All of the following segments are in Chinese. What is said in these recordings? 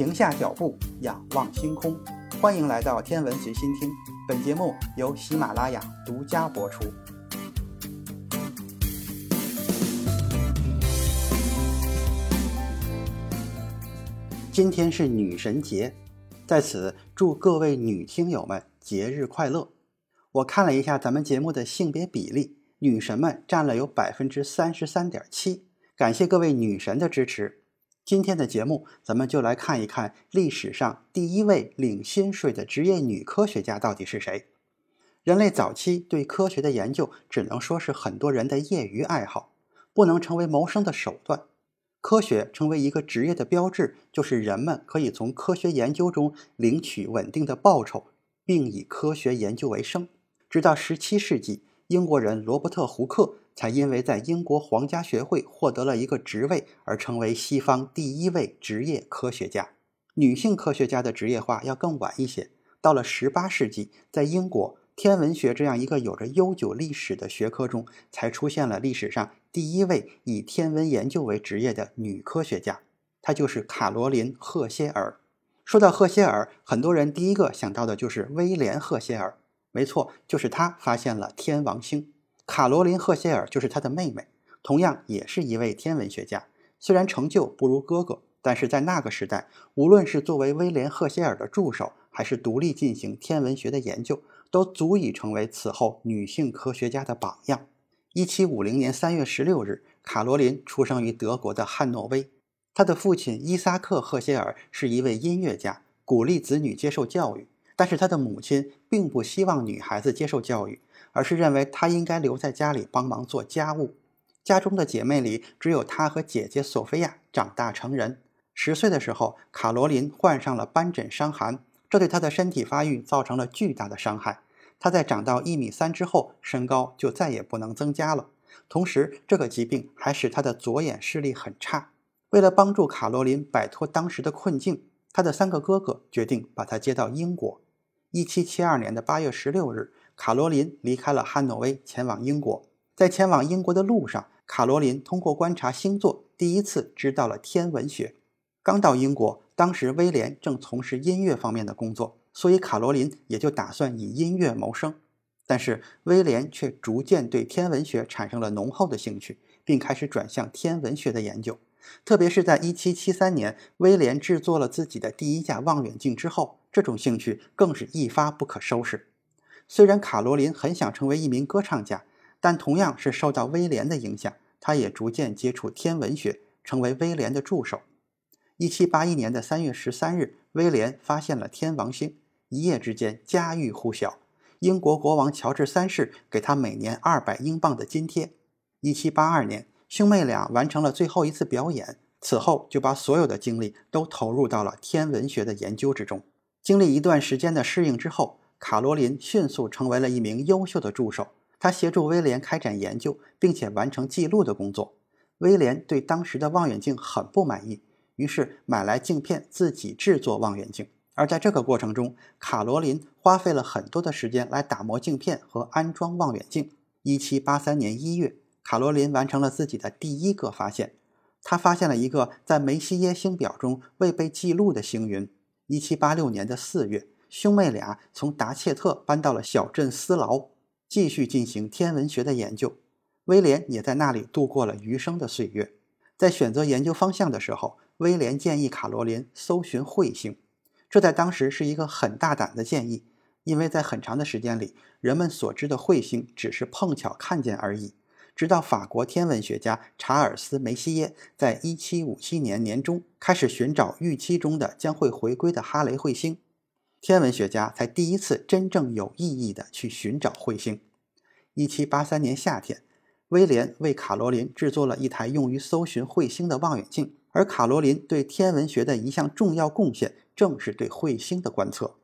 停下脚步，仰望星空。欢迎来到天文随心听，本节目由喜马拉雅独家播出。今天是女神节，在此祝各位女听友们节日快乐。我看了一下咱们节目的性别比例，女神们占了有百分之三十三点七，感谢各位女神的支持。今天的节目，咱们就来看一看历史上第一位领薪水的职业女科学家到底是谁。人类早期对科学的研究，只能说是很多人的业余爱好，不能成为谋生的手段。科学成为一个职业的标志，就是人们可以从科学研究中领取稳定的报酬，并以科学研究为生。直到17世纪，英国人罗伯特·胡克。才因为在英国皇家学会获得了一个职位而成为西方第一位职业科学家。女性科学家的职业化要更晚一些，到了十八世纪，在英国天文学这样一个有着悠久历史的学科中，才出现了历史上第一位以天文研究为职业的女科学家，她就是卡罗琳·赫歇尔。说到赫歇尔，很多人第一个想到的就是威廉·赫歇尔，没错，就是他发现了天王星。卡罗琳·赫歇尔就是他的妹妹，同样也是一位天文学家。虽然成就不如哥哥，但是在那个时代，无论是作为威廉·赫歇尔的助手，还是独立进行天文学的研究，都足以成为此后女性科学家的榜样。一七五零年三月十六日，卡罗琳出生于德国的汉诺威。她的父亲伊萨克·赫歇尔是一位音乐家，鼓励子女接受教育，但是他的母亲并不希望女孩子接受教育。而是认为她应该留在家里帮忙做家务。家中的姐妹里，只有她和姐姐索菲亚长大成人。十岁的时候，卡罗琳患上了斑疹伤寒，这对她的身体发育造成了巨大的伤害。她在长到一米三之后，身高就再也不能增加了。同时，这个疾病还使她的左眼视力很差。为了帮助卡罗琳摆脱当时的困境，她的三个哥哥决定把她接到英国。一七七二年的八月十六日。卡罗琳离开了汉诺威，前往英国。在前往英国的路上，卡罗琳通过观察星座，第一次知道了天文学。刚到英国，当时威廉正从事音乐方面的工作，所以卡罗琳也就打算以音乐谋生。但是威廉却逐渐对天文学产生了浓厚的兴趣，并开始转向天文学的研究。特别是在1773年，威廉制作了自己的第一架望远镜之后，这种兴趣更是一发不可收拾。虽然卡罗琳很想成为一名歌唱家，但同样是受到威廉的影响，她也逐渐接触天文学，成为威廉的助手。一七八一年的三月十三日，威廉发现了天王星，一夜之间家喻户晓。英国国王乔治三世给他每年二百英镑的津贴。一七八二年，兄妹俩完成了最后一次表演，此后就把所有的精力都投入到了天文学的研究之中。经历一段时间的适应之后。卡罗琳迅速成为了一名优秀的助手，他协助威廉开展研究，并且完成记录的工作。威廉对当时的望远镜很不满意，于是买来镜片自己制作望远镜。而在这个过程中，卡罗琳花费了很多的时间来打磨镜片和安装望远镜。1783年1月，卡罗琳完成了自己的第一个发现，他发现了一个在梅西耶星表中未被记录的星云。1786年的4月。兄妹俩从达切特搬到了小镇斯劳，继续进行天文学的研究。威廉也在那里度过了余生的岁月。在选择研究方向的时候，威廉建议卡罗琳搜寻彗星，这在当时是一个很大胆的建议，因为在很长的时间里，人们所知的彗星只是碰巧看见而已。直到法国天文学家查尔斯·梅西耶在1757年年中开始寻找预期中的将会回归的哈雷彗星。天文学家才第一次真正有意义地去寻找彗星。1783年夏天，威廉为卡罗琳制作了一台用于搜寻彗星的望远镜，而卡罗琳对天文学的一项重要贡献正是对彗星的观测。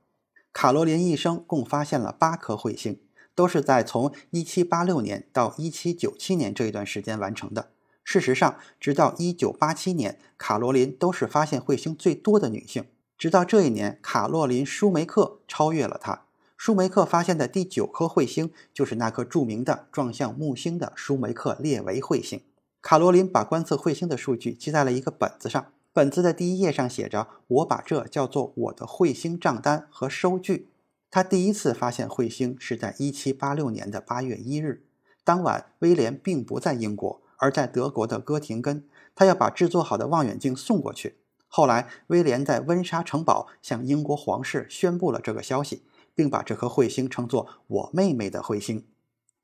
卡罗琳一生共发现了八颗彗星，都是在从1786年到1797年这一段时间完成的。事实上，直到1987年，卡罗琳都是发现彗星最多的女性。直到这一年，卡洛琳·舒梅克超越了她。舒梅克发现的第九颗彗星就是那颗著名的撞向木星的舒梅克列维彗星。卡罗琳把观测彗星的数据记在了一个本子上，本子的第一页上写着：“我把这叫做我的彗星账单和收据。”他第一次发现彗星是在1786年的8月1日。当晚，威廉并不在英国，而在德国的哥廷根。他要把制作好的望远镜送过去。后来，威廉在温莎城堡向英国皇室宣布了这个消息，并把这颗彗星称作“我妹妹的彗星”。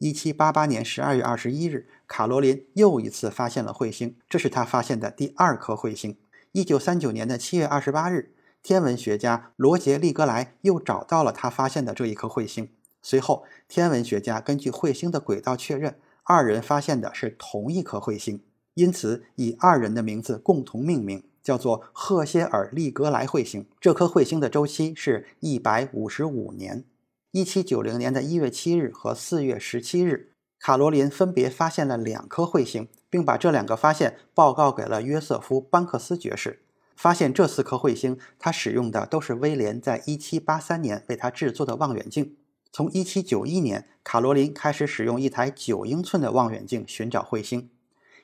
1788年12月21日，卡罗琳又一次发现了彗星，这是他发现的第二颗彗星。1939年的7月28日，天文学家罗杰·利格莱又找到了他发现的这一颗彗星。随后，天文学家根据彗星的轨道确认，二人发现的是同一颗彗星，因此以二人的名字共同命名。叫做赫歇尔利格莱彗星，这颗彗星的周期是一百五十五年。一七九零年的一月七日和四月十七日，卡罗琳分别发现了两颗彗星，并把这两个发现报告给了约瑟夫·班克斯爵士。发现这四颗彗星，他使用的都是威廉在一七八三年为他制作的望远镜。从一七九一年，卡罗琳开始使用一台九英寸的望远镜寻找彗星。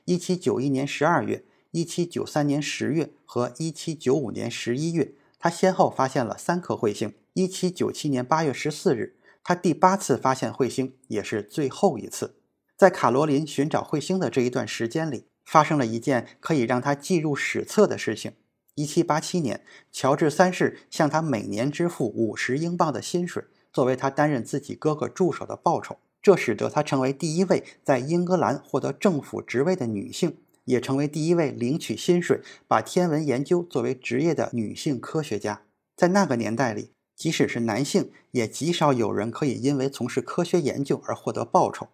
一七九一年十二月。一七九三年十月和一七九五年十一月，他先后发现了三颗彗星。一七九七年八月十四日，他第八次发现彗星，也是最后一次。在卡罗琳寻找彗星的这一段时间里，发生了一件可以让他记入史册的事情。一七八七年，乔治三世向他每年支付五十英镑的薪水，作为他担任自己哥哥助手的报酬。这使得他成为第一位在英格兰获得政府职位的女性。也成为第一位领取薪水、把天文研究作为职业的女性科学家。在那个年代里，即使是男性，也极少有人可以因为从事科学研究而获得报酬。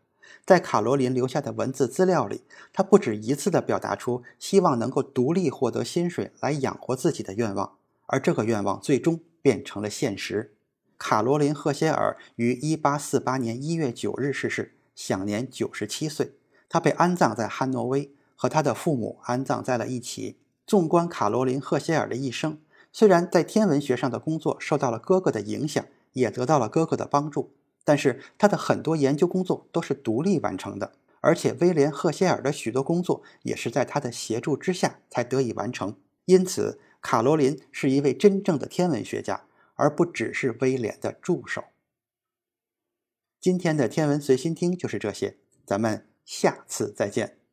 在卡罗琳留下的文字资料里，她不止一次地表达出希望能够独立获得薪水来养活自己的愿望，而这个愿望最终变成了现实。卡罗琳·赫歇尔于1848年1月9日逝世，享年97岁。她被安葬在汉诺威。和他的父母安葬在了一起。纵观卡罗琳·赫歇尔的一生，虽然在天文学上的工作受到了哥哥的影响，也得到了哥哥的帮助，但是他的很多研究工作都是独立完成的。而且威廉·赫歇尔的许多工作也是在他的协助之下才得以完成。因此，卡罗琳是一位真正的天文学家，而不只是威廉的助手。今天的天文随心听就是这些，咱们下次再见。